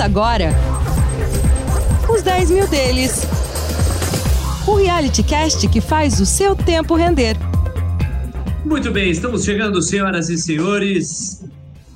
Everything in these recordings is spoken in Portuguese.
Agora os 10 mil deles. O reality cast que faz o seu tempo render. Muito bem, estamos chegando, senhoras e senhores.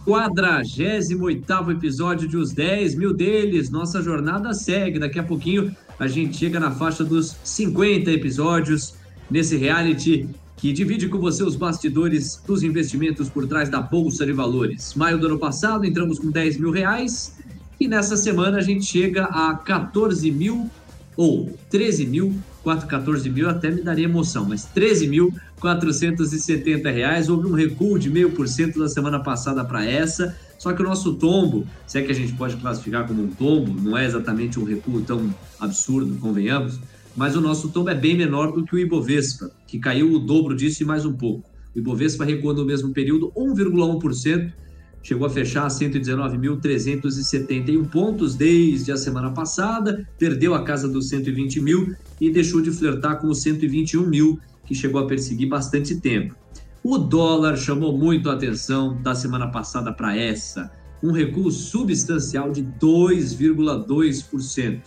48 episódio de Os 10 Mil Deles. Nossa jornada segue. Daqui a pouquinho a gente chega na faixa dos 50 episódios nesse reality que divide com você os bastidores dos investimentos por trás da Bolsa de Valores. Maio do ano passado entramos com 10 mil reais e nessa semana a gente chega a 14 mil ou 13 mil, 4, 14 mil até me daria emoção, mas 13 mil 470 reais. Houve um recuo de meio por cento da semana passada para essa. Só que o nosso tombo, se é que a gente pode classificar como um tombo, não é exatamente um recuo tão absurdo, convenhamos, mas o nosso tombo é bem menor do que o Ibovespa, que caiu o dobro disso e mais um pouco. O Ibovespa recuou no mesmo período 1,1%, chegou a fechar a 119.371 pontos desde a semana passada, perdeu a casa dos 120 mil e deixou de flertar com os 121 mil, que chegou a perseguir bastante tempo. O dólar chamou muito a atenção da semana passada para essa, um recuo substancial de 2,2%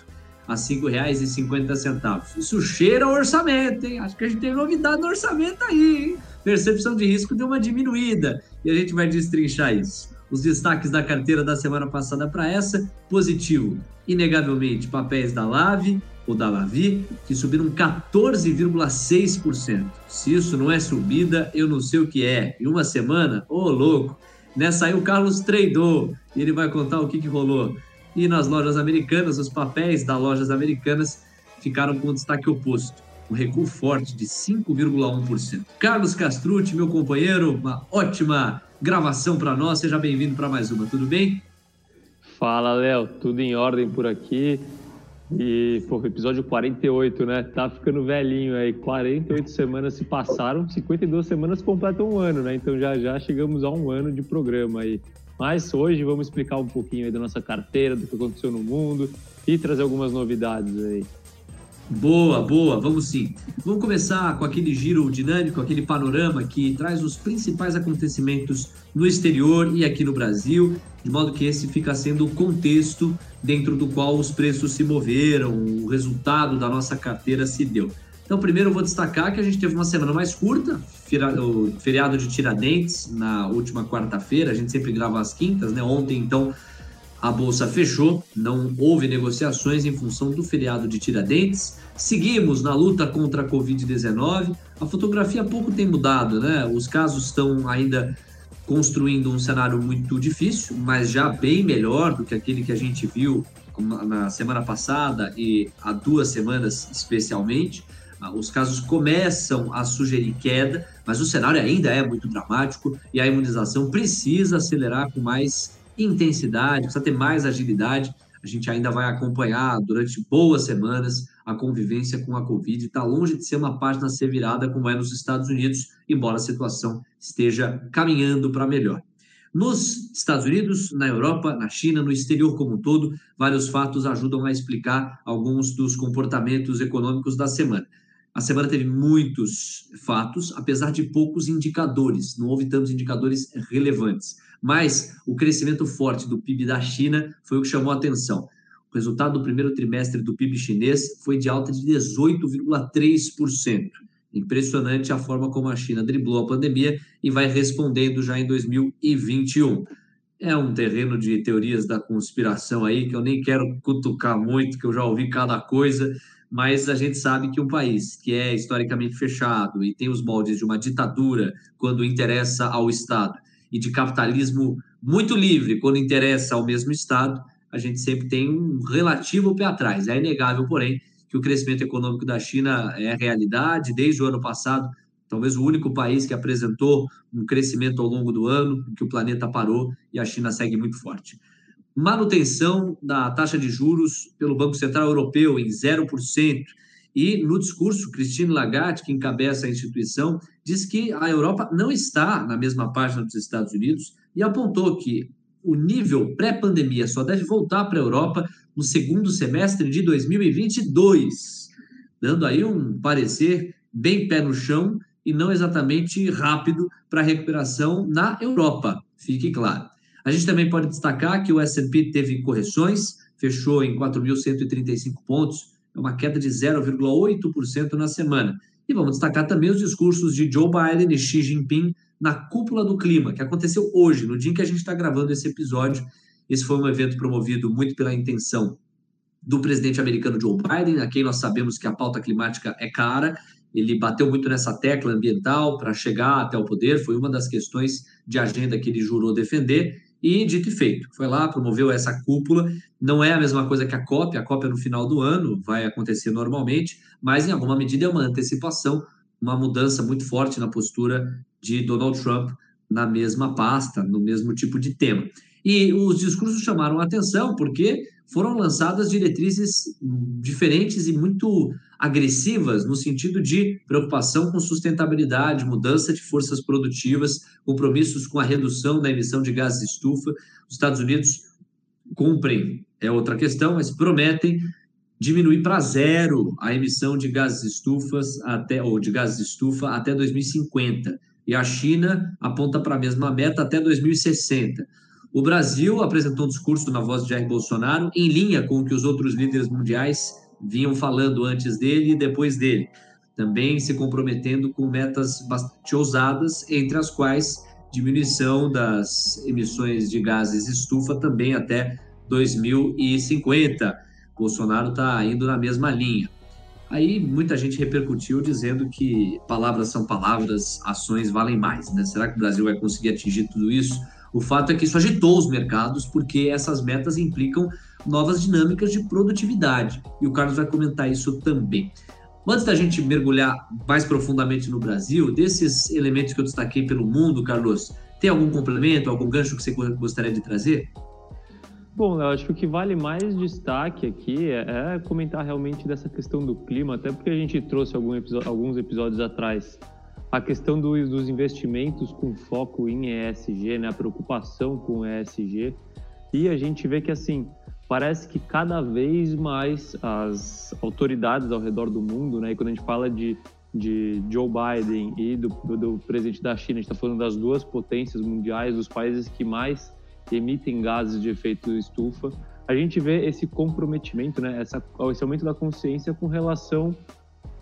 a R$ 5,50. Isso cheira orçamento, hein? Acho que a gente tem novidade no orçamento aí, hein? Percepção de risco deu uma diminuída e a gente vai destrinchar isso. Os destaques da carteira da semana passada para essa, positivo, inegavelmente, papéis da Lave ou da Lavi, que subiram 14,6%. Se isso não é subida, eu não sei o que é. Em uma semana, ô oh, louco, nessa aí o Carlos tradou e ele vai contar o que, que rolou. E nas lojas americanas, os papéis das lojas americanas ficaram com destaque oposto. Um recuo forte de 5,1%. Carlos Castrucci, meu companheiro, uma ótima gravação para nós. Seja bem-vindo para mais uma, tudo bem? Fala, Léo. Tudo em ordem por aqui. E, pô, episódio 48, né? Tá ficando velhinho aí. 48 semanas se passaram, 52 semanas completam um ano, né? Então já já chegamos a um ano de programa aí. Mas hoje vamos explicar um pouquinho aí da nossa carteira, do que aconteceu no mundo e trazer algumas novidades aí. Boa, boa, vamos sim. Vamos começar com aquele giro dinâmico, aquele panorama que traz os principais acontecimentos no exterior e aqui no Brasil, de modo que esse fica sendo o contexto dentro do qual os preços se moveram, o resultado da nossa carteira se deu. Então, primeiro eu vou destacar que a gente teve uma semana mais curta, o feriado de Tiradentes, na última quarta-feira, a gente sempre grava às quintas, né? Ontem, então, a bolsa fechou, não houve negociações em função do feriado de Tiradentes. Seguimos na luta contra a Covid-19. A fotografia pouco tem mudado, né? Os casos estão ainda construindo um cenário muito difícil, mas já bem melhor do que aquele que a gente viu na semana passada e há duas semanas especialmente. Ah, os casos começam a sugerir queda, mas o cenário ainda é muito dramático e a imunização precisa acelerar com mais intensidade, precisa ter mais agilidade. A gente ainda vai acompanhar durante boas semanas a convivência com a Covid. Está longe de ser uma página a ser virada como é nos Estados Unidos, embora a situação esteja caminhando para melhor. Nos Estados Unidos, na Europa, na China, no exterior como um todo, vários fatos ajudam a explicar alguns dos comportamentos econômicos da semana. A semana teve muitos fatos, apesar de poucos indicadores, não houve tantos indicadores relevantes. Mas o crescimento forte do PIB da China foi o que chamou a atenção. O resultado do primeiro trimestre do PIB chinês foi de alta de 18,3%. Impressionante a forma como a China driblou a pandemia e vai respondendo já em 2021. É um terreno de teorias da conspiração aí que eu nem quero cutucar muito, que eu já ouvi cada coisa mas a gente sabe que um país que é historicamente fechado e tem os moldes de uma ditadura quando interessa ao Estado e de capitalismo muito livre quando interessa ao mesmo Estado, a gente sempre tem um relativo pé atrás. É inegável, porém, que o crescimento econômico da China é realidade desde o ano passado. Talvez o único país que apresentou um crescimento ao longo do ano, que o planeta parou e a China segue muito forte manutenção da taxa de juros pelo Banco Central Europeu em 0%. E no discurso, Christine Lagarde, que encabeça a instituição, diz que a Europa não está na mesma página dos Estados Unidos e apontou que o nível pré-pandemia só deve voltar para a Europa no segundo semestre de 2022, dando aí um parecer bem pé no chão e não exatamente rápido para a recuperação na Europa, fique claro. A gente também pode destacar que o S&P teve correções, fechou em 4.135 pontos, é uma queda de 0,8% na semana. E vamos destacar também os discursos de Joe Biden e Xi Jinping na cúpula do clima, que aconteceu hoje, no dia em que a gente está gravando esse episódio. Esse foi um evento promovido muito pela intenção do presidente americano Joe Biden, a quem nós sabemos que a pauta climática é cara. Ele bateu muito nessa tecla ambiental para chegar até o poder, foi uma das questões de agenda que ele jurou defender. E dito e feito, foi lá, promoveu essa cúpula. Não é a mesma coisa que a COP, a COP é no final do ano, vai acontecer normalmente, mas em alguma medida é uma antecipação, uma mudança muito forte na postura de Donald Trump na mesma pasta, no mesmo tipo de tema. E os discursos chamaram atenção porque foram lançadas diretrizes diferentes e muito agressivas no sentido de preocupação com sustentabilidade, mudança de forças produtivas, compromissos com a redução da emissão de gases de estufa. Os Estados Unidos cumprem, é outra questão, mas prometem diminuir para zero a emissão de gases de estufas até ou de gases de estufa até 2050. E a China aponta para a mesma meta até 2060. O Brasil apresentou um discurso na voz de Jair Bolsonaro em linha com o que os outros líderes mundiais vinham falando antes dele e depois dele, também se comprometendo com metas bastante ousadas, entre as quais diminuição das emissões de gases estufa também até 2050. Bolsonaro está indo na mesma linha. Aí muita gente repercutiu dizendo que palavras são palavras, ações valem mais. Né? Será que o Brasil vai conseguir atingir tudo isso? O fato é que isso agitou os mercados, porque essas metas implicam novas dinâmicas de produtividade. E o Carlos vai comentar isso também. Antes da gente mergulhar mais profundamente no Brasil, desses elementos que eu destaquei pelo mundo, Carlos, tem algum complemento, algum gancho que você gostaria de trazer? Bom, eu acho que o que vale mais destaque aqui é, é comentar realmente dessa questão do clima, até porque a gente trouxe alguns episódios atrás a questão do, dos investimentos com foco em ESG, né, a preocupação com ESG, e a gente vê que assim parece que cada vez mais as autoridades ao redor do mundo, né, e quando a gente fala de, de Joe Biden e do, do, presidente da China, a gente está falando das duas potências mundiais, dos países que mais emitem gases de efeito estufa, a gente vê esse comprometimento, né, essa, esse aumento da consciência com relação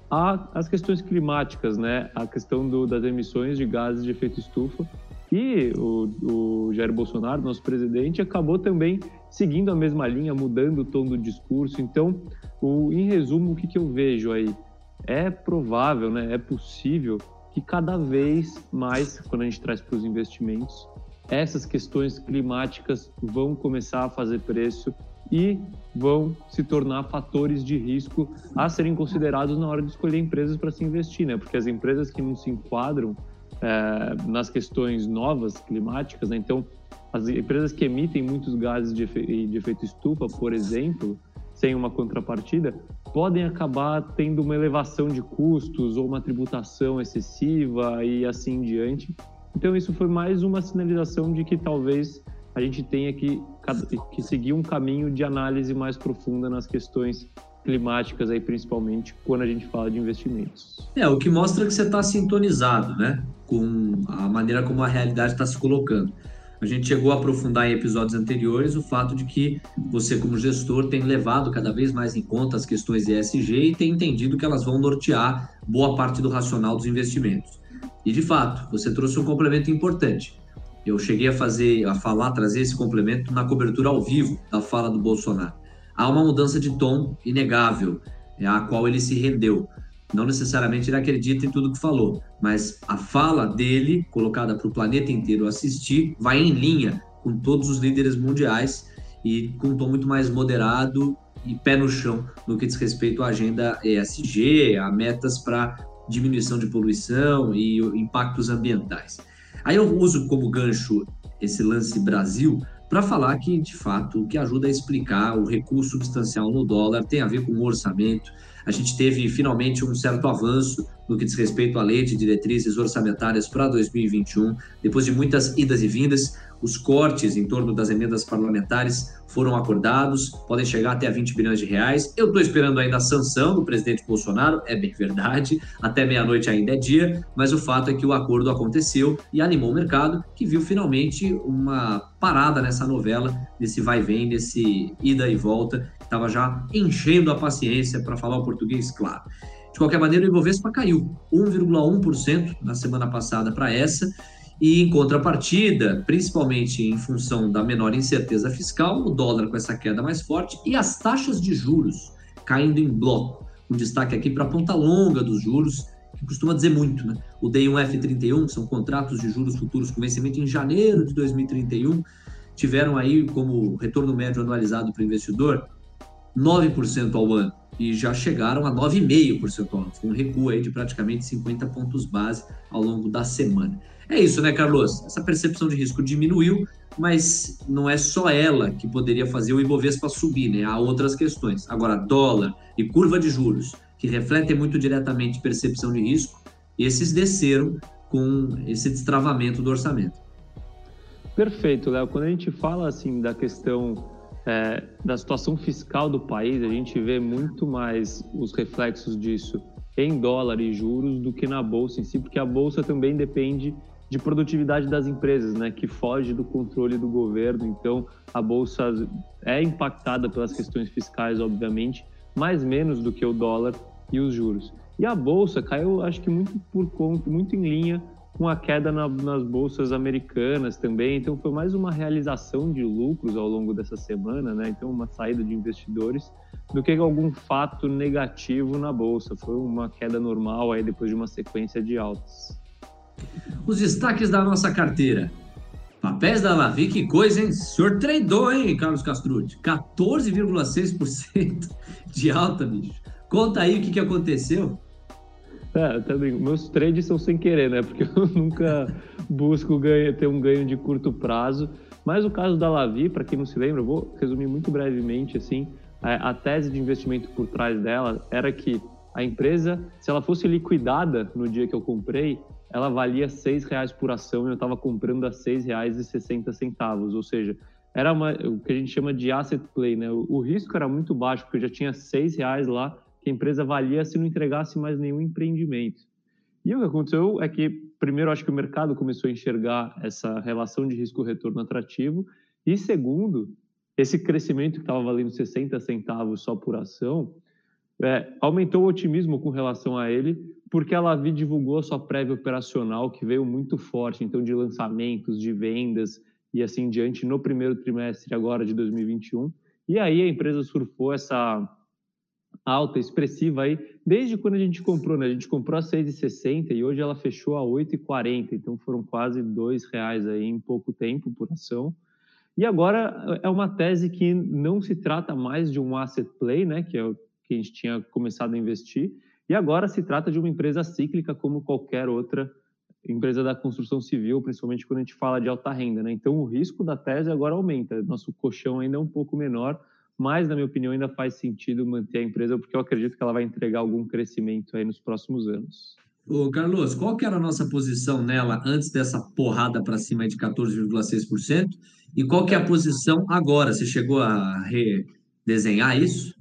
as questões climáticas, né? A questão do, das emissões de gases de efeito estufa. E o, o Jair Bolsonaro, nosso presidente, acabou também seguindo a mesma linha, mudando o tom do discurso. Então, o, em resumo, o que, que eu vejo aí? É provável, né? É possível que cada vez mais, quando a gente traz para os investimentos, essas questões climáticas vão começar a fazer preço e vão se tornar fatores de risco a serem considerados na hora de escolher empresas para se investir, né? Porque as empresas que não se enquadram é, nas questões novas climáticas, né? então as empresas que emitem muitos gases de, efe de efeito estufa, por exemplo, sem uma contrapartida, podem acabar tendo uma elevação de custos ou uma tributação excessiva e assim em diante. Então isso foi mais uma sinalização de que talvez a gente tenha que, que seguir um caminho de análise mais profunda nas questões climáticas aí principalmente quando a gente fala de investimentos. É, o que mostra que você está sintonizado, né, com a maneira como a realidade está se colocando. A gente chegou a aprofundar em episódios anteriores o fato de que você, como gestor, tem levado cada vez mais em conta as questões ESG e tem entendido que elas vão nortear boa parte do racional dos investimentos. E de fato, você trouxe um complemento importante. Eu cheguei a fazer, a falar, trazer esse complemento na cobertura ao vivo da fala do Bolsonaro. Há uma mudança de tom inegável, é a qual ele se rendeu. Não necessariamente ele acredita em tudo que falou, mas a fala dele, colocada para o planeta inteiro assistir, vai em linha com todos os líderes mundiais e com um tom muito mais moderado e pé no chão no que diz respeito à agenda ESG, a metas para diminuição de poluição e impactos ambientais. Aí eu uso como gancho esse lance Brasil para falar que, de fato, o que ajuda a explicar o recurso substancial no dólar tem a ver com o orçamento. A gente teve finalmente um certo avanço no que diz respeito à lei de diretrizes orçamentárias para 2021, depois de muitas idas e vindas. Os cortes em torno das emendas parlamentares foram acordados, podem chegar até a 20 bilhões de reais. Eu estou esperando ainda a sanção do presidente Bolsonaro, é bem verdade, até meia-noite ainda é dia, mas o fato é que o acordo aconteceu e animou o mercado, que viu finalmente uma parada nessa novela, nesse vai vem, nesse ida e volta, que estava já enchendo a paciência, para falar o português claro. De qualquer maneira, o Ibovespa caiu 1,1% na semana passada para essa, e em contrapartida, principalmente em função da menor incerteza fiscal, o dólar com essa queda mais forte e as taxas de juros caindo em bloco. Um destaque aqui para a ponta longa dos juros, que costuma dizer muito, né? O D1F31, que são contratos de juros futuros com vencimento em janeiro de 2031, tiveram aí como retorno médio anualizado para o investidor 9% ao ano e já chegaram a 9,5% ao ano. Foi um recuo aí de praticamente 50 pontos base ao longo da semana. É isso, né, Carlos? Essa percepção de risco diminuiu, mas não é só ela que poderia fazer o Ibovespa subir, né? Há outras questões. Agora, dólar e curva de juros, que refletem muito diretamente percepção de risco, esses desceram com esse destravamento do orçamento. Perfeito, Léo. Quando a gente fala assim da questão é, da situação fiscal do país, a gente vê muito mais os reflexos disso em dólar e juros do que na bolsa em si, porque a bolsa também depende de produtividade das empresas, né, que foge do controle do governo. Então, a bolsa é impactada pelas questões fiscais, obviamente, mais menos do que o dólar e os juros. E a bolsa caiu, acho que muito por conta, muito em linha com a queda na, nas bolsas americanas também. Então, foi mais uma realização de lucros ao longo dessa semana, né? Então, uma saída de investidores do que algum fato negativo na bolsa. Foi uma queda normal aí depois de uma sequência de altas. Os destaques da nossa carteira. Papéis da Lavi, que coisa, hein? O senhor tradou, hein, Carlos Castrucci? 14,6% de alta, bicho. Conta aí o que, que aconteceu. É, também. Meus trades são sem querer, né? Porque eu nunca busco ganho, ter um ganho de curto prazo. Mas o caso da Lavi, para quem não se lembra, eu vou resumir muito brevemente, assim, a, tese de investimento por trás dela era que a empresa, se ela fosse liquidada no dia que eu comprei, ela valia seis reais por ação e eu estava comprando a sessenta centavos, ou seja, era uma, o que a gente chama de asset play, né? O, o, risco era muito baixo porque eu já tinha seis reais lá que a empresa valia se não entregasse mais nenhum empreendimento. E o que aconteceu é que primeiro acho que o mercado começou a enxergar essa relação de risco-retorno atrativo e segundo esse crescimento que estava valendo 60 centavos só por ação é, aumentou o otimismo com relação a ele, porque a Lavi divulgou a sua prévia operacional, que veio muito forte, então, de lançamentos, de vendas e assim diante, no primeiro trimestre agora de 2021. E aí a empresa surfou essa alta expressiva aí, desde quando a gente comprou, né? A gente comprou a 6,60 e hoje ela fechou a 8,40, então foram quase R$ reais aí em pouco tempo por ação. E agora é uma tese que não se trata mais de um asset play, né, que é o que a gente tinha começado a investir, e agora se trata de uma empresa cíclica como qualquer outra empresa da construção civil, principalmente quando a gente fala de alta renda, né? Então o risco da tese agora aumenta, nosso colchão ainda é um pouco menor, mas na minha opinião ainda faz sentido manter a empresa porque eu acredito que ela vai entregar algum crescimento aí nos próximos anos. Ô, Carlos, qual que era a nossa posição nela antes dessa porrada para cima de 14,6%? E qual que é a posição agora? Você chegou a redesenhar isso?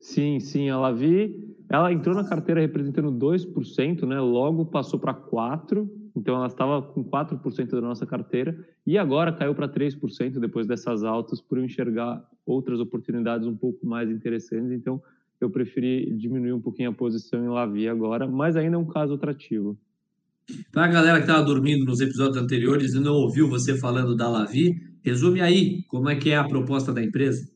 Sim, sim, ela vi. Ela entrou na carteira representando 2%, né? Logo passou para 4%, então ela estava com 4% da nossa carteira e agora caiu para 3% depois dessas altas por eu enxergar outras oportunidades um pouco mais interessantes. Então eu preferi diminuir um pouquinho a posição em Lavi agora, mas ainda é um caso atrativo. Para a galera que estava dormindo nos episódios anteriores e não ouviu você falando da Lavi, resume aí como é que é a proposta da empresa.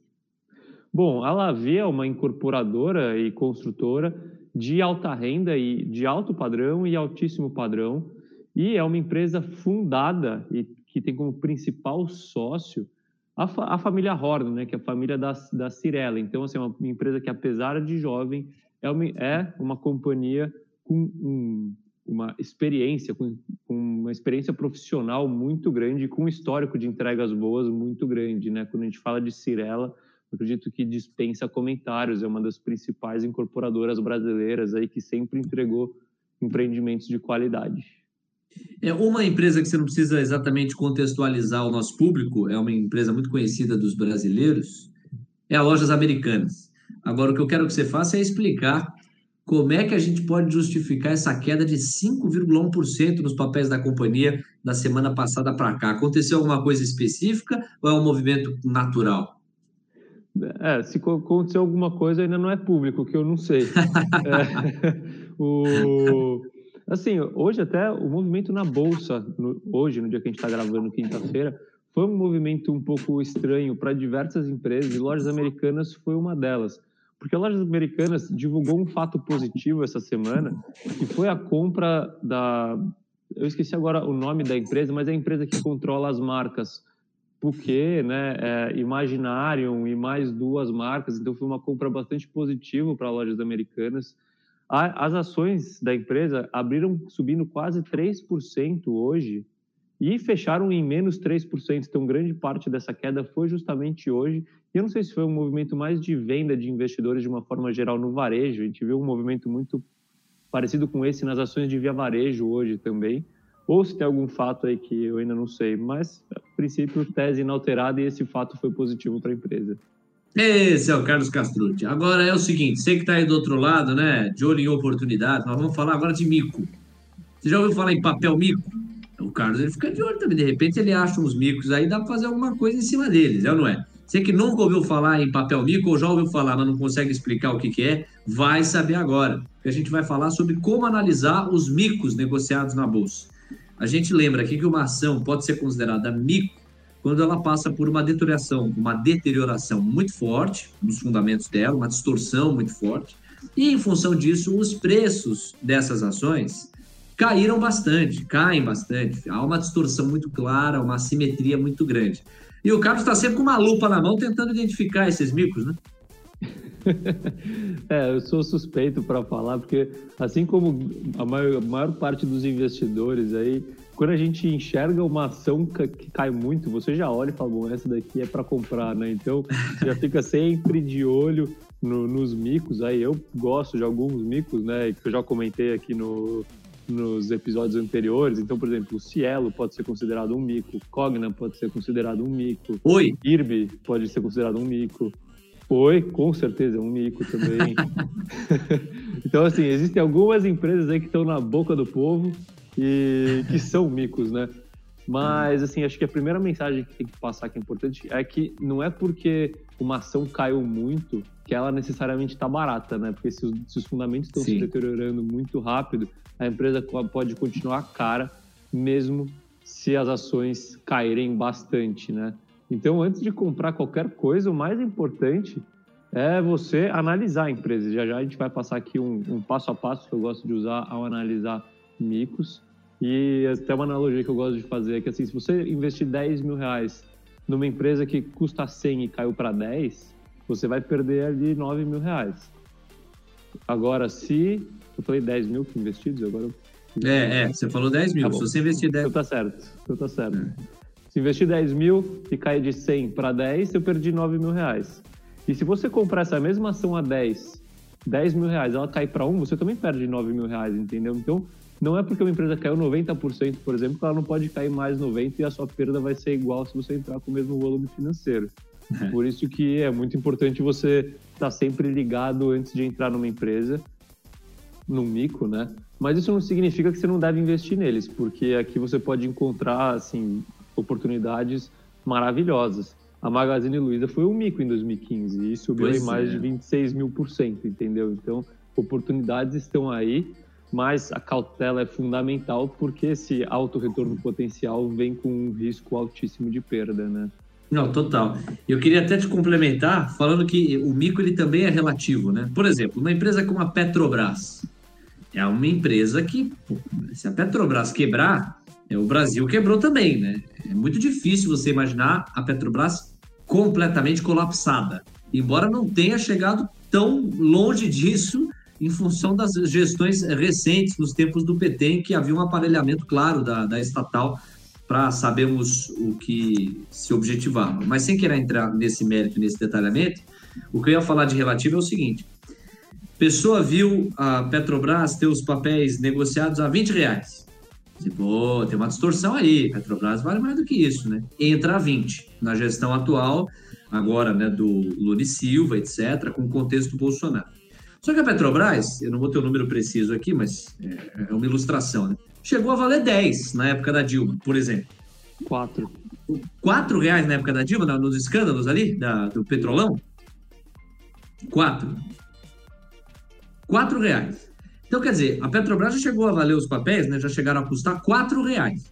Bom, a Lavi é uma incorporadora e construtora de alta renda e de alto padrão e altíssimo padrão, e é uma empresa fundada e que tem como principal sócio a, fa a família Horn, né, que é a família da, da Cirela. Então, assim, é uma empresa que, apesar de jovem, é uma, é uma companhia com um, uma experiência, com, com, uma experiência profissional muito grande, com um histórico de entregas boas muito grande. Né? Quando a gente fala de Cirela, acredito que dispensa comentários, é uma das principais incorporadoras brasileiras aí que sempre entregou empreendimentos de qualidade. É uma empresa que você não precisa exatamente contextualizar o nosso público, é uma empresa muito conhecida dos brasileiros, é a Lojas Americanas. Agora, o que eu quero que você faça é explicar como é que a gente pode justificar essa queda de 5,1% nos papéis da companhia da semana passada para cá? Aconteceu alguma coisa específica ou é um movimento natural? É, se aconteceu alguma coisa ainda não é público, que eu não sei. é, o, assim, hoje até o movimento na bolsa, no, hoje, no dia que a gente está gravando, quinta-feira, foi um movimento um pouco estranho para diversas empresas e lojas americanas foi uma delas. Porque a Lojas Americanas divulgou um fato positivo essa semana, que foi a compra da. Eu esqueci agora o nome da empresa, mas é a empresa que controla as marcas Puquê, né, é, Imaginarium e mais duas marcas. Então foi uma compra bastante positiva para lojas americanas. As ações da empresa abriram subindo quase 3% hoje e fecharam em menos 3%. Então, grande parte dessa queda foi justamente hoje. E eu não sei se foi um movimento mais de venda de investidores de uma forma geral no varejo. A gente viu um movimento muito parecido com esse nas ações de via varejo hoje também. Ou se tem algum fato aí que eu ainda não sei. Mas, a princípio, tese inalterada e esse fato foi positivo para a empresa. Esse é o Carlos Castrucci. Agora é o seguinte, você que está aí do outro lado, né, de olho em oportunidade, nós vamos falar agora de mico. Você já ouviu falar em papel mico? O Carlos ele fica de olho também. De repente ele acha uns micos aí, dá para fazer alguma coisa em cima deles, é ou não é? Você que nunca ouviu falar em papel mico ou já ouviu falar, mas não consegue explicar o que, que é, vai saber agora. Porque a gente vai falar sobre como analisar os micos negociados na bolsa. A gente lembra aqui que uma ação pode ser considerada mico quando ela passa por uma deterioração, uma deterioração muito forte nos fundamentos dela, uma distorção muito forte, e em função disso, os preços dessas ações caíram bastante, caem bastante. Há uma distorção muito clara, uma assimetria muito grande. E o Carlos está sempre com uma lupa na mão tentando identificar esses micos, né? é, eu sou suspeito para falar, porque assim como a maior, a maior, parte dos investidores aí, quando a gente enxerga uma ação que cai muito, você já olha e fala, bom, essa daqui é para comprar, né? Então, já fica sempre de olho no, nos micos. Aí eu gosto de alguns micos, né? Que eu já comentei aqui no, nos episódios anteriores. Então, por exemplo, o Cielo pode ser considerado um mico, Cogna pode ser considerado um mico, Oi. Irby pode ser considerado um mico. Oi, com certeza, é um mico também. então, assim, existem algumas empresas aí que estão na boca do povo e que são micos, né? Mas, assim, acho que a primeira mensagem que tem que passar que é importante é que não é porque uma ação caiu muito que ela necessariamente está barata, né? Porque se os, se os fundamentos estão se deteriorando muito rápido, a empresa pode continuar cara, mesmo se as ações caírem bastante, né? Então, antes de comprar qualquer coisa, o mais importante é você analisar a empresa. Já já a gente vai passar aqui um, um passo a passo que eu gosto de usar ao analisar micos. E até uma analogia que eu gosto de fazer é que, assim, se você investir 10 mil reais numa empresa que custa 100 e caiu para 10, você vai perder ali 9 mil reais. Agora, se eu falei 10 mil investidos, agora. É, é, você falou 10 mil. Tá Se você investir 10 Então tá certo, então tá certo. É. Se investir 10 mil e cair de 100 para 10, eu perdi 9 mil reais. E se você comprar essa mesma ação a 10, 10 mil reais, ela cair para 1, você também perde 9 mil reais, entendeu? Então, não é porque uma empresa caiu 90%, por exemplo, que ela não pode cair mais 90% e a sua perda vai ser igual se você entrar com o mesmo volume financeiro. É. Por isso que é muito importante você estar tá sempre ligado antes de entrar numa empresa no mico, né? Mas isso não significa que você não deve investir neles, porque aqui você pode encontrar assim oportunidades maravilhosas. A Magazine Luiza foi um mico em 2015 e subiu pois em mais é. de 26 mil por cento, entendeu? Então, oportunidades estão aí, mas a cautela é fundamental porque esse alto retorno potencial vem com um risco altíssimo de perda, né? Não, total. Eu queria até te complementar falando que o mico ele também é relativo, né? Por exemplo, uma empresa como a Petrobras, é uma empresa que, se a Petrobras quebrar, é, o Brasil quebrou também, né? É muito difícil você imaginar a Petrobras completamente colapsada, embora não tenha chegado tão longe disso em função das gestões recentes, nos tempos do PT, em que havia um aparelhamento claro da, da estatal para sabermos o que se objetivava. Mas sem querer entrar nesse mérito, nesse detalhamento, o que eu ia falar de relativo é o seguinte: pessoa viu a Petrobras ter os papéis negociados a 20 reais. Pô, tem uma distorção aí. Petrobras vale mais do que isso, né? Entra a 20 na gestão atual, agora, né, do Lula Silva, etc., com o contexto do Bolsonaro. Só que a Petrobras, eu não vou ter o número preciso aqui, mas é, é uma ilustração, né? Chegou a valer 10 na época da Dilma, por exemplo. 4. 4 reais na época da Dilma, nos escândalos ali, da, do petrolão? 4. 4 reais. Então, quer dizer, a Petrobras já chegou a valer os papéis, né? Já chegaram a custar 4 reais.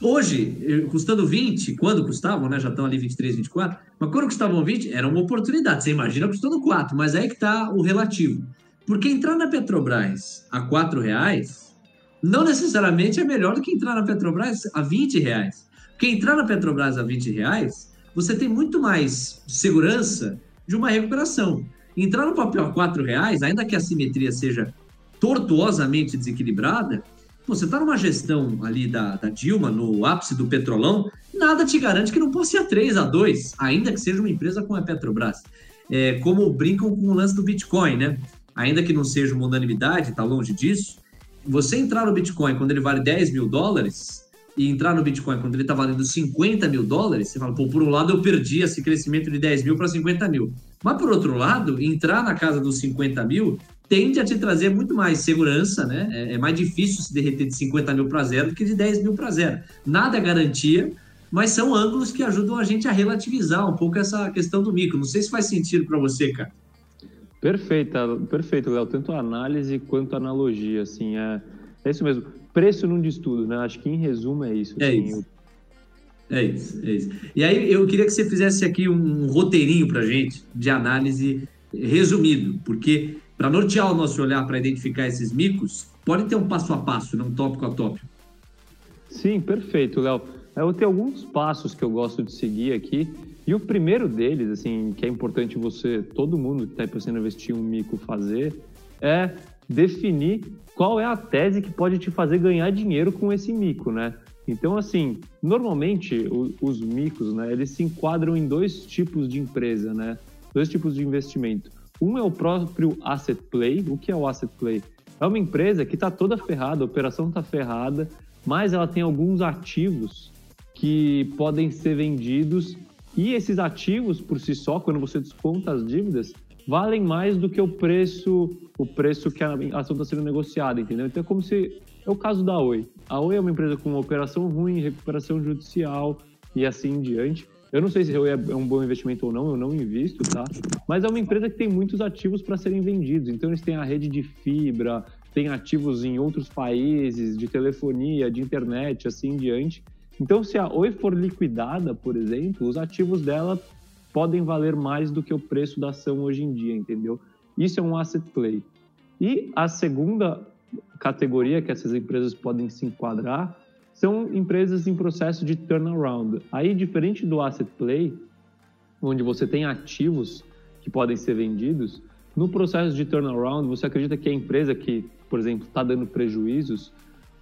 Hoje, eh, custando 20, quando custavam, né? Já estão ali 23, 24, mas quando custavam 20, era uma oportunidade. Você imagina custando 4, mas aí que está o relativo. Porque entrar na Petrobras a 4 reais não necessariamente é melhor do que entrar na Petrobras a 20 reais. Porque entrar na Petrobras a 20 reais, você tem muito mais segurança de uma recuperação. Entrar no papel a 4 reais, ainda que a simetria seja tortuosamente desequilibrada, você está numa gestão ali da, da, Dilma, no ápice do petrolão, nada te garante que não possa ser a 3, a 2, ainda que seja uma empresa como a Petrobras. É, como brincam com o lance do Bitcoin, né? Ainda que não seja uma unanimidade, está longe disso, você entrar no Bitcoin quando ele vale 10 mil dólares e entrar no Bitcoin quando ele está valendo 50 mil dólares, você fala, pô, por um lado eu perdi esse crescimento de 10 mil para 50 mil. Mas por outro lado, entrar na casa dos 50 mil tende a te trazer muito mais segurança, né? É, é mais difícil se derreter de 50 mil para zero do que de 10 mil para zero. Nada é garantia, mas são ângulos que ajudam a gente a relativizar um pouco essa questão do micro. Não sei se faz sentido para você, cara. Perfeita, perfeito, Léo. Tanto análise quanto analogia, assim, é, é isso mesmo. Preço não diz tudo, né? Acho que em resumo é isso. É assim, isso. É isso, é isso. E aí eu queria que você fizesse aqui um roteirinho para gente de análise resumido, porque para nortear o nosso olhar para identificar esses micos, pode ter um passo a passo, não tópico a tópico. Sim, perfeito, Léo. Eu tenho alguns passos que eu gosto de seguir aqui. E o primeiro deles, assim, que é importante você, todo mundo que está pensando em investir um mico fazer, é definir qual é a tese que pode te fazer ganhar dinheiro com esse mico, né? Então, assim, normalmente os micos, né, eles se enquadram em dois tipos de empresa, né? Dois tipos de investimento. Um é o próprio asset play. O que é o asset play? É uma empresa que está toda ferrada, a operação está ferrada, mas ela tem alguns ativos que podem ser vendidos e esses ativos por si só, quando você desconta as dívidas, valem mais do que o preço, o preço que a ação está sendo negociada, entendeu? Então é como se é o caso da Oi. A Oi é uma empresa com uma operação ruim, recuperação judicial e assim em diante. Eu não sei se é um bom investimento ou não, eu não invisto, tá? Mas é uma empresa que tem muitos ativos para serem vendidos. Então eles têm a rede de fibra, tem ativos em outros países, de telefonia, de internet, assim em diante. Então, se a Oi for liquidada, por exemplo, os ativos dela podem valer mais do que o preço da ação hoje em dia, entendeu? Isso é um asset play. E a segunda categoria que essas empresas podem se enquadrar são empresas em processo de turnaround. Aí, diferente do asset play, onde você tem ativos que podem ser vendidos, no processo de turnaround, você acredita que a empresa que, por exemplo, está dando prejuízos,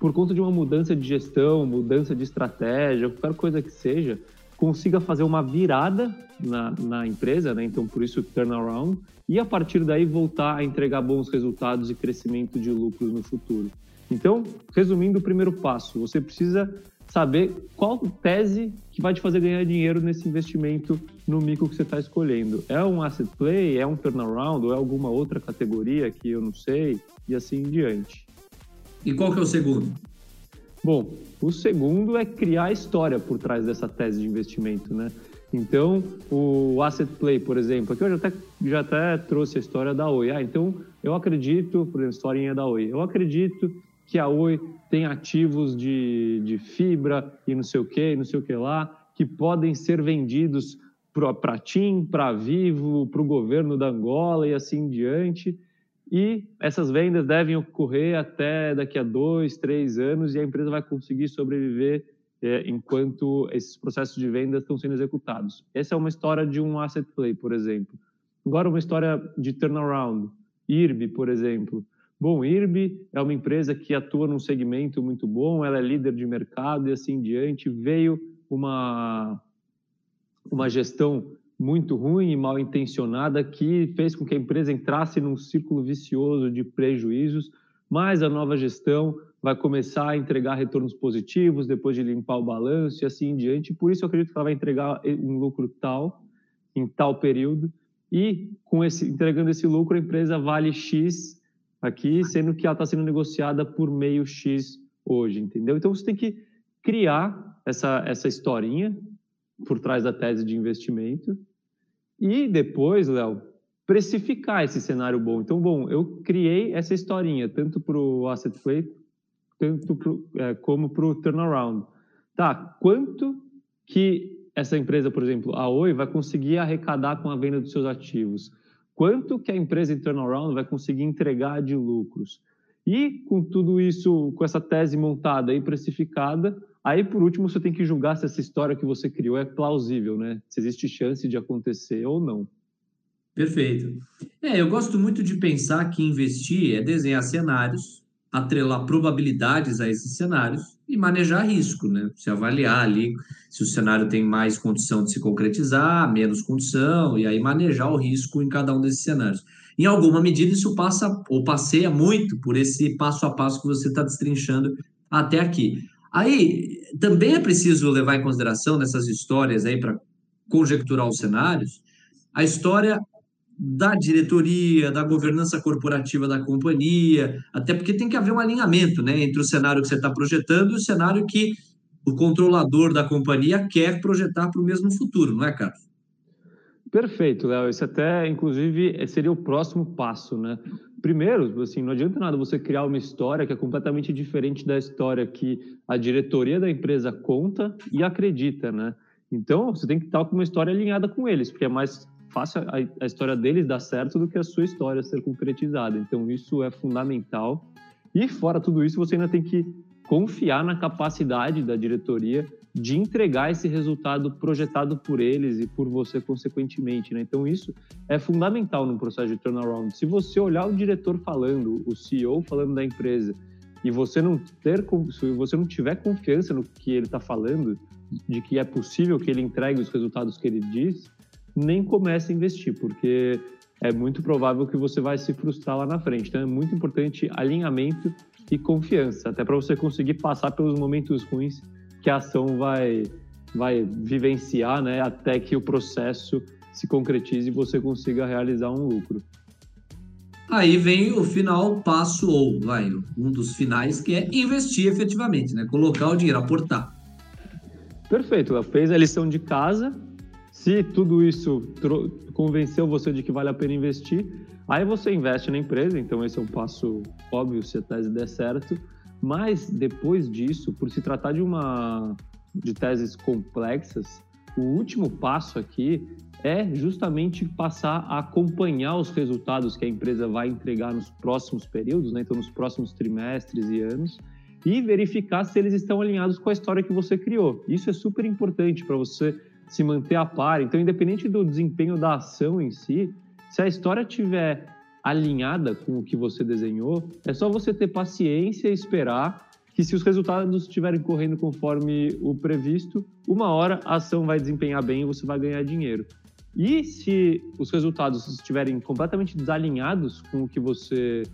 por conta de uma mudança de gestão, mudança de estratégia, qualquer coisa que seja, consiga fazer uma virada na, na empresa, né? então por isso turnaround, e a partir daí voltar a entregar bons resultados e crescimento de lucros no futuro. Então, resumindo o primeiro passo, você precisa saber qual tese que vai te fazer ganhar dinheiro nesse investimento no micro que você está escolhendo. É um asset play, é um turnaround ou é alguma outra categoria que eu não sei e assim em diante. E qual que é o segundo? Bom, o segundo é criar história por trás dessa tese de investimento, né? Então, o asset play, por exemplo, aqui eu já até, já até trouxe a história da Oi. Ah, então, eu acredito, por exemplo, historinha da Oi, eu acredito que a Oi tem ativos de, de fibra e não sei o que, não sei o que lá, que podem ser vendidos para TIM, para Vivo, para o governo da Angola e assim em diante. E essas vendas devem ocorrer até daqui a dois, três anos e a empresa vai conseguir sobreviver é, enquanto esses processos de venda estão sendo executados. Essa é uma história de um asset play, por exemplo. Agora, uma história de turnaround. IRB, por exemplo. Bom, IRB é uma empresa que atua num segmento muito bom, ela é líder de mercado e assim diante. Veio uma, uma gestão muito ruim e mal intencionada que fez com que a empresa entrasse num círculo vicioso de prejuízos, mas a nova gestão vai começar a entregar retornos positivos depois de limpar o balanço e assim em diante. Por isso eu acredito que ela vai entregar um lucro tal em tal período e com esse entregando esse lucro a empresa vale X aqui, sendo que ela está sendo negociada por meio X hoje, entendeu? Então você tem que criar essa essa historinha por trás da tese de investimento e depois, Léo, precificar esse cenário bom. Então, bom, eu criei essa historinha tanto para o asset play tanto pro, é, como para o turnaround. Tá, quanto que essa empresa, por exemplo, a Oi, vai conseguir arrecadar com a venda dos seus ativos? Quanto que a empresa em turnaround vai conseguir entregar de lucros? E com tudo isso, com essa tese montada e precificada, aí por último você tem que julgar se essa história que você criou é plausível, né? Se existe chance de acontecer ou não. Perfeito. É, eu gosto muito de pensar que investir é desenhar cenários, atrelar probabilidades a esses cenários e manejar risco, né? Se avaliar ali se o cenário tem mais condição de se concretizar, menos condição, e aí manejar o risco em cada um desses cenários. Em alguma medida, isso passa ou passeia muito por esse passo a passo que você está destrinchando até aqui. Aí também é preciso levar em consideração nessas histórias aí para conjecturar os cenários, a história da diretoria, da governança corporativa da companhia, até porque tem que haver um alinhamento né, entre o cenário que você está projetando e o cenário que o controlador da companhia quer projetar para o mesmo futuro, não é, Carlos? Perfeito, Léo. Esse até, inclusive, seria o próximo passo, né? Primeiro, assim, não adianta nada você criar uma história que é completamente diferente da história que a diretoria da empresa conta e acredita, né? Então, você tem que estar com uma história alinhada com eles, porque é mais fácil a, a, história deles dar certo do que a sua história ser concretizada. Então, isso é fundamental. E, fora tudo isso, você ainda tem que confiar na capacidade da diretoria de entregar esse resultado projetado por eles e por você, consequentemente. Né? Então, isso é fundamental no processo de turnaround. Se você olhar o diretor falando, o CEO falando da empresa, e você não ter, se você não tiver confiança no que ele está falando, de que é possível que ele entregue os resultados que ele diz, nem comece a investir, porque é muito provável que você vai se frustrar lá na frente. Então é muito importante alinhamento e confiança, até para você conseguir passar pelos momentos ruins que a ação vai vai vivenciar, né, até que o processo se concretize e você consiga realizar um lucro. Aí vem o final passo ou vai um dos finais que é investir efetivamente, né, colocar o dinheiro, aportar. Perfeito, ela fez a lição de casa, se tudo isso convenceu você de que vale a pena investir, aí você investe na empresa, então esse é um passo óbvio se a tese der certo. Mas depois disso, por se tratar de uma de teses complexas, o último passo aqui é justamente passar a acompanhar os resultados que a empresa vai entregar nos próximos períodos, né? então nos próximos trimestres e anos, e verificar se eles estão alinhados com a história que você criou. Isso é super importante para você se manter a par. Então, independente do desempenho da ação em si, se a história tiver alinhada com o que você desenhou, é só você ter paciência e esperar que se os resultados estiverem correndo conforme o previsto, uma hora a ação vai desempenhar bem e você vai ganhar dinheiro. E se os resultados estiverem completamente desalinhados com o que você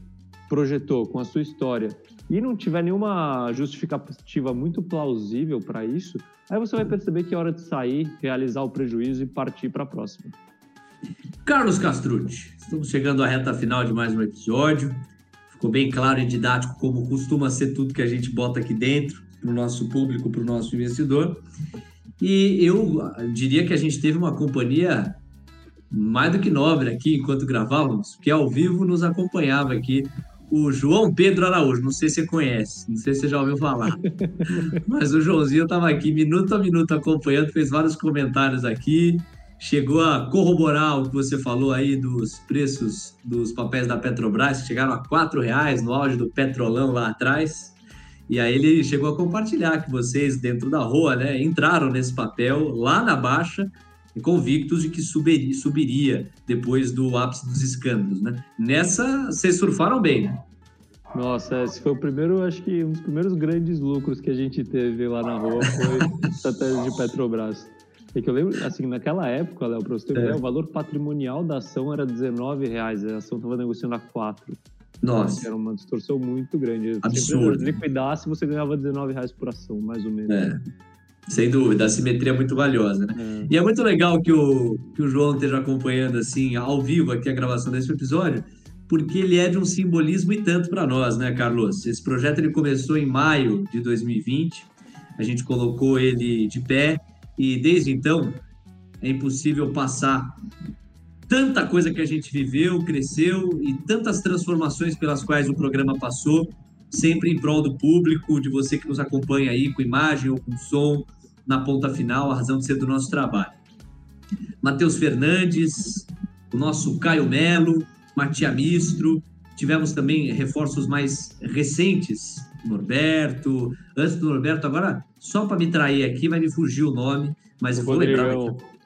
projetou, com a sua história, e não tiver nenhuma justificativa muito plausível para isso, aí você vai perceber que é hora de sair, realizar o prejuízo e partir para a próxima. Carlos Castrucci, estamos chegando à reta final de mais um episódio. Ficou bem claro e didático como costuma ser tudo que a gente bota aqui dentro para o nosso público, para o nosso investidor. E eu diria que a gente teve uma companhia mais do que nobre aqui enquanto gravávamos, que ao vivo nos acompanhava aqui o João Pedro Araújo. Não sei se você conhece, não sei se você já ouviu falar. Mas o Joãozinho estava aqui minuto a minuto acompanhando, fez vários comentários aqui, chegou a corroborar o que você falou aí dos preços dos papéis da Petrobras, que chegaram a quatro reais no auge do petrolão lá atrás. E aí ele chegou a compartilhar que vocês, dentro da rua, né, entraram nesse papel lá na baixa convictos de que subiria, subiria depois do ápice dos escândalos, né? Nessa, vocês surfaram bem, né? Nossa, esse foi o primeiro, acho que um dos primeiros grandes lucros que a gente teve lá na rua foi essa tese de Petrobras. É que eu lembro, assim, naquela época, Léo, para você ter é. ideia, o valor patrimonial da ação era 19 reais, a ação estava negociando a 4. Nossa. Era uma distorção muito grande. Absurdo. Se liquidasse, você ganhava 19 reais por ação, mais ou menos. É. Sem dúvida, a simetria é muito valiosa, né? É. E é muito legal que o, que o João esteja acompanhando, assim, ao vivo aqui a gravação desse episódio, porque ele é de um simbolismo e tanto para nós, né, Carlos? Esse projeto ele começou em maio de 2020, a gente colocou ele de pé e desde então é impossível passar tanta coisa que a gente viveu, cresceu e tantas transformações pelas quais o programa passou sempre em prol do público, de você que nos acompanha aí com imagem ou com som, na ponta final, a razão de ser do nosso trabalho. Matheus Fernandes, o nosso Caio Melo, Matia Mistro, tivemos também reforços mais recentes, Norberto, antes do Norberto, agora só para me trair aqui, vai me fugir o nome, mas eu vou lembrar.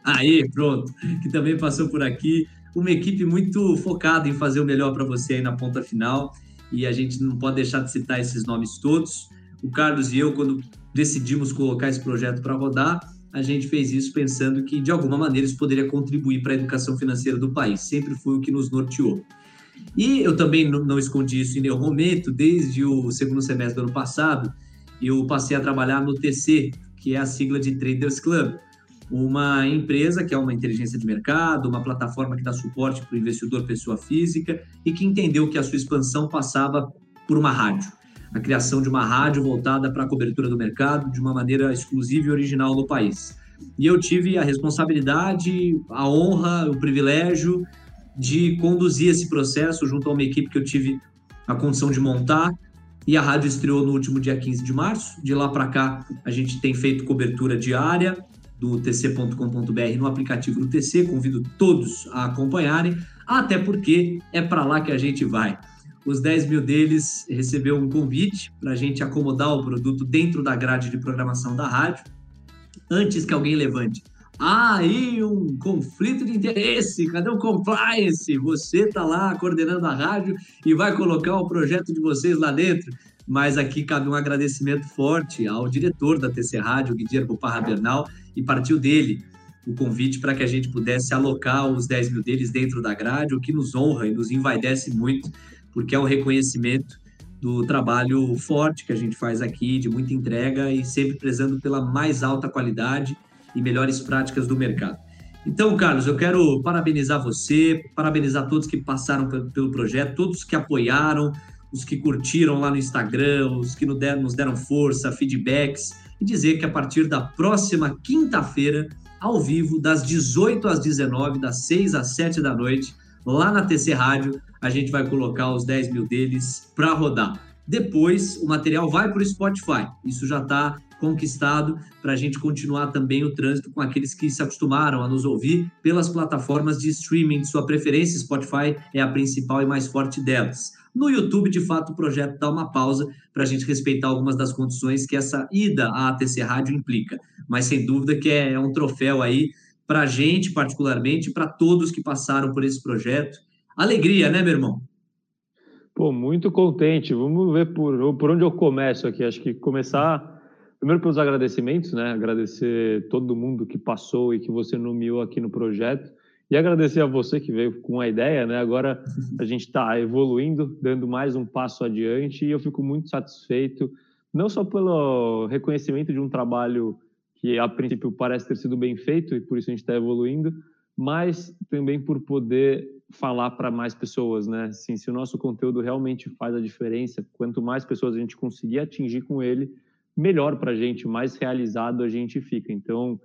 Aí, pronto, que também passou por aqui. Uma equipe muito focada em fazer o melhor para você aí na ponta final e a gente não pode deixar de citar esses nomes todos. O Carlos e eu, quando decidimos colocar esse projeto para rodar, a gente fez isso pensando que, de alguma maneira, isso poderia contribuir para a educação financeira do país. Sempre foi o que nos norteou. E eu também não escondi isso em nenhum momento, desde o segundo semestre do ano passado, eu passei a trabalhar no TC, que é a sigla de Traders Club, uma empresa que é uma inteligência de mercado, uma plataforma que dá suporte para o investidor pessoa física e que entendeu que a sua expansão passava por uma rádio. A criação de uma rádio voltada para a cobertura do mercado de uma maneira exclusiva e original no país. E eu tive a responsabilidade, a honra, o privilégio de conduzir esse processo junto a uma equipe que eu tive a condição de montar. E a rádio estreou no último dia 15 de março. De lá para cá, a gente tem feito cobertura diária, do tc.com.br no aplicativo do TC. Convido todos a acompanharem, até porque é para lá que a gente vai. Os 10 mil deles recebeu um convite para a gente acomodar o produto dentro da grade de programação da rádio, antes que alguém levante. Ah, aí um conflito de interesse, cadê o compliance? Você está lá coordenando a rádio e vai colocar o projeto de vocês lá dentro mas aqui cabe um agradecimento forte ao diretor da TC Rádio, Guilherme Parra Bernal, e partiu dele o convite para que a gente pudesse alocar os 10 mil deles dentro da grade, o que nos honra e nos envaidece muito, porque é um reconhecimento do trabalho forte que a gente faz aqui, de muita entrega e sempre prezando pela mais alta qualidade e melhores práticas do mercado. Então, Carlos, eu quero parabenizar você, parabenizar todos que passaram pelo projeto, todos que apoiaram, os que curtiram lá no Instagram, os que nos deram, força, feedbacks, e dizer que a partir da próxima quinta-feira, ao vivo, das 18 às 19, das 6 às 7 da noite, lá na TC Rádio, a gente vai colocar os 10 mil deles para rodar. Depois, o material vai para o Spotify. Isso já está conquistado para a gente continuar também o trânsito com aqueles que se acostumaram a nos ouvir pelas plataformas de streaming de sua preferência. Spotify é a principal e mais forte delas. No YouTube, de fato, o projeto dá uma pausa para a gente respeitar algumas das condições que essa ida à ATC Rádio implica. Mas sem dúvida que é, é um troféu aí para a gente, particularmente, para todos que passaram por esse projeto. Alegria, né, meu irmão? Pô, muito contente. Vamos ver por, por onde eu começo aqui. Acho que começar primeiro pelos agradecimentos, né? Agradecer todo mundo que passou e que você nomeou aqui no projeto. E agradecer a você que veio com a ideia, né? Agora a gente está evoluindo, dando mais um passo adiante e eu fico muito satisfeito, não só pelo reconhecimento de um trabalho que a princípio parece ter sido bem feito e por isso a gente está evoluindo, mas também por poder falar para mais pessoas, né? Assim, se o nosso conteúdo realmente faz a diferença, quanto mais pessoas a gente conseguir atingir com ele, melhor para a gente, mais realizado a gente fica. Então,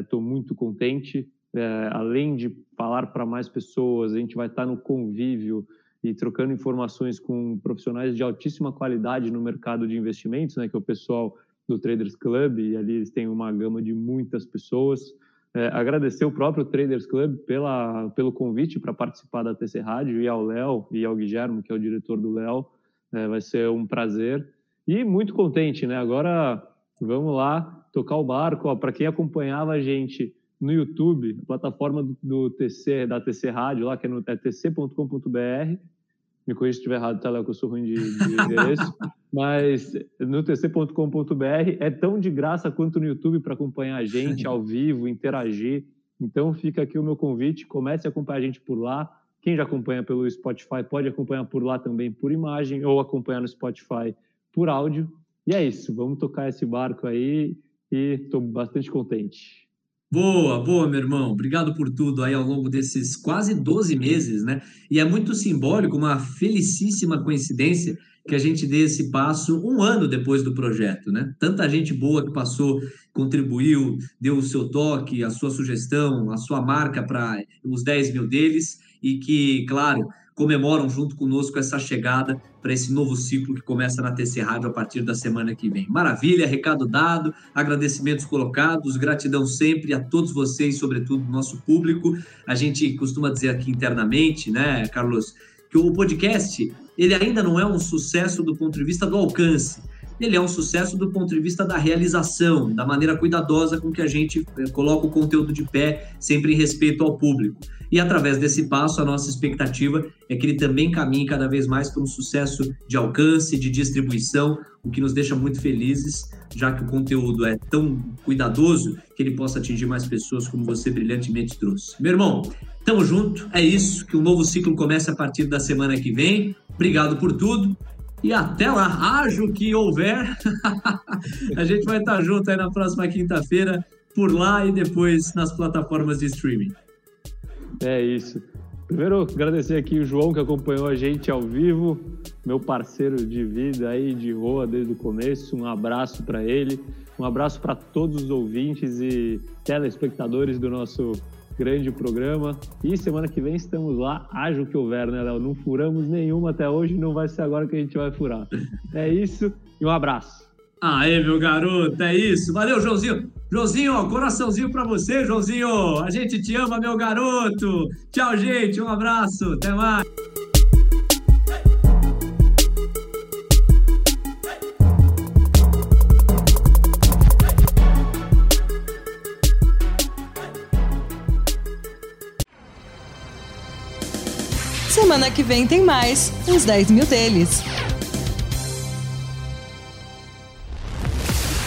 estou é, muito contente é, além de falar para mais pessoas, a gente vai estar no convívio e trocando informações com profissionais de altíssima qualidade no mercado de investimentos, né, que é o pessoal do Traders Club, e ali eles têm uma gama de muitas pessoas. É, agradecer o próprio Traders Club pela, pelo convite para participar da TC Rádio e ao Léo e ao Guilherme, que é o diretor do Léo. É, vai ser um prazer. E muito contente, né? Agora vamos lá tocar o barco. Para quem acompanhava a gente no YouTube, a plataforma do, do, TC, da TC Rádio, lá, que é, no, é tc.com.br. Me corrija se estiver errado, tá, Léo, que eu sou ruim de, de endereço. Mas no tc.com.br é tão de graça quanto no YouTube para acompanhar a gente ao vivo, interagir. Então fica aqui o meu convite, comece a acompanhar a gente por lá, Quem já acompanha pelo Spotify pode acompanhar por lá também por imagem ou acompanhar no Spotify por áudio. E é isso, vamos tocar esse barco aí e estou bastante contente. Boa, boa, meu irmão. Obrigado por tudo aí ao longo desses quase 12 meses, né? E é muito simbólico, uma felicíssima coincidência que a gente dê esse passo um ano depois do projeto, né? Tanta gente boa que passou, contribuiu, deu o seu toque, a sua sugestão, a sua marca para os 10 mil deles e que, claro, comemoram junto conosco essa chegada para esse novo ciclo que começa na TC Rádio a partir da semana que vem. Maravilha, recado dado, agradecimentos colocados, gratidão sempre a todos vocês, sobretudo nosso público. A gente costuma dizer aqui internamente, né, Carlos, que o podcast ele ainda não é um sucesso do ponto de vista do alcance, ele é um sucesso do ponto de vista da realização, da maneira cuidadosa com que a gente eh, coloca o conteúdo de pé, sempre em respeito ao público. E através desse passo, a nossa expectativa é que ele também caminhe cada vez mais para um sucesso de alcance, de distribuição, o que nos deixa muito felizes, já que o conteúdo é tão cuidadoso que ele possa atingir mais pessoas, como você brilhantemente trouxe. Meu irmão, Tamo junto, é isso, que o novo ciclo comece a partir da semana que vem. Obrigado por tudo e até lá, haja o que houver. a gente vai estar junto aí na próxima quinta-feira, por lá e depois nas plataformas de streaming. É isso. Primeiro, agradecer aqui o João que acompanhou a gente ao vivo, meu parceiro de vida aí de rua desde o começo. Um abraço para ele, um abraço para todos os ouvintes e telespectadores do nosso grande programa. E semana que vem estamos lá, haja o que houver, né, Léo? Não furamos nenhuma até hoje, não vai ser agora que a gente vai furar. É isso e um abraço. Aê, meu garoto, é isso. Valeu, Joãozinho. Joãozinho, coraçãozinho para você, Joãozinho. A gente te ama, meu garoto. Tchau, gente. Um abraço. Até mais. Semana que vem tem mais, uns 10 mil deles.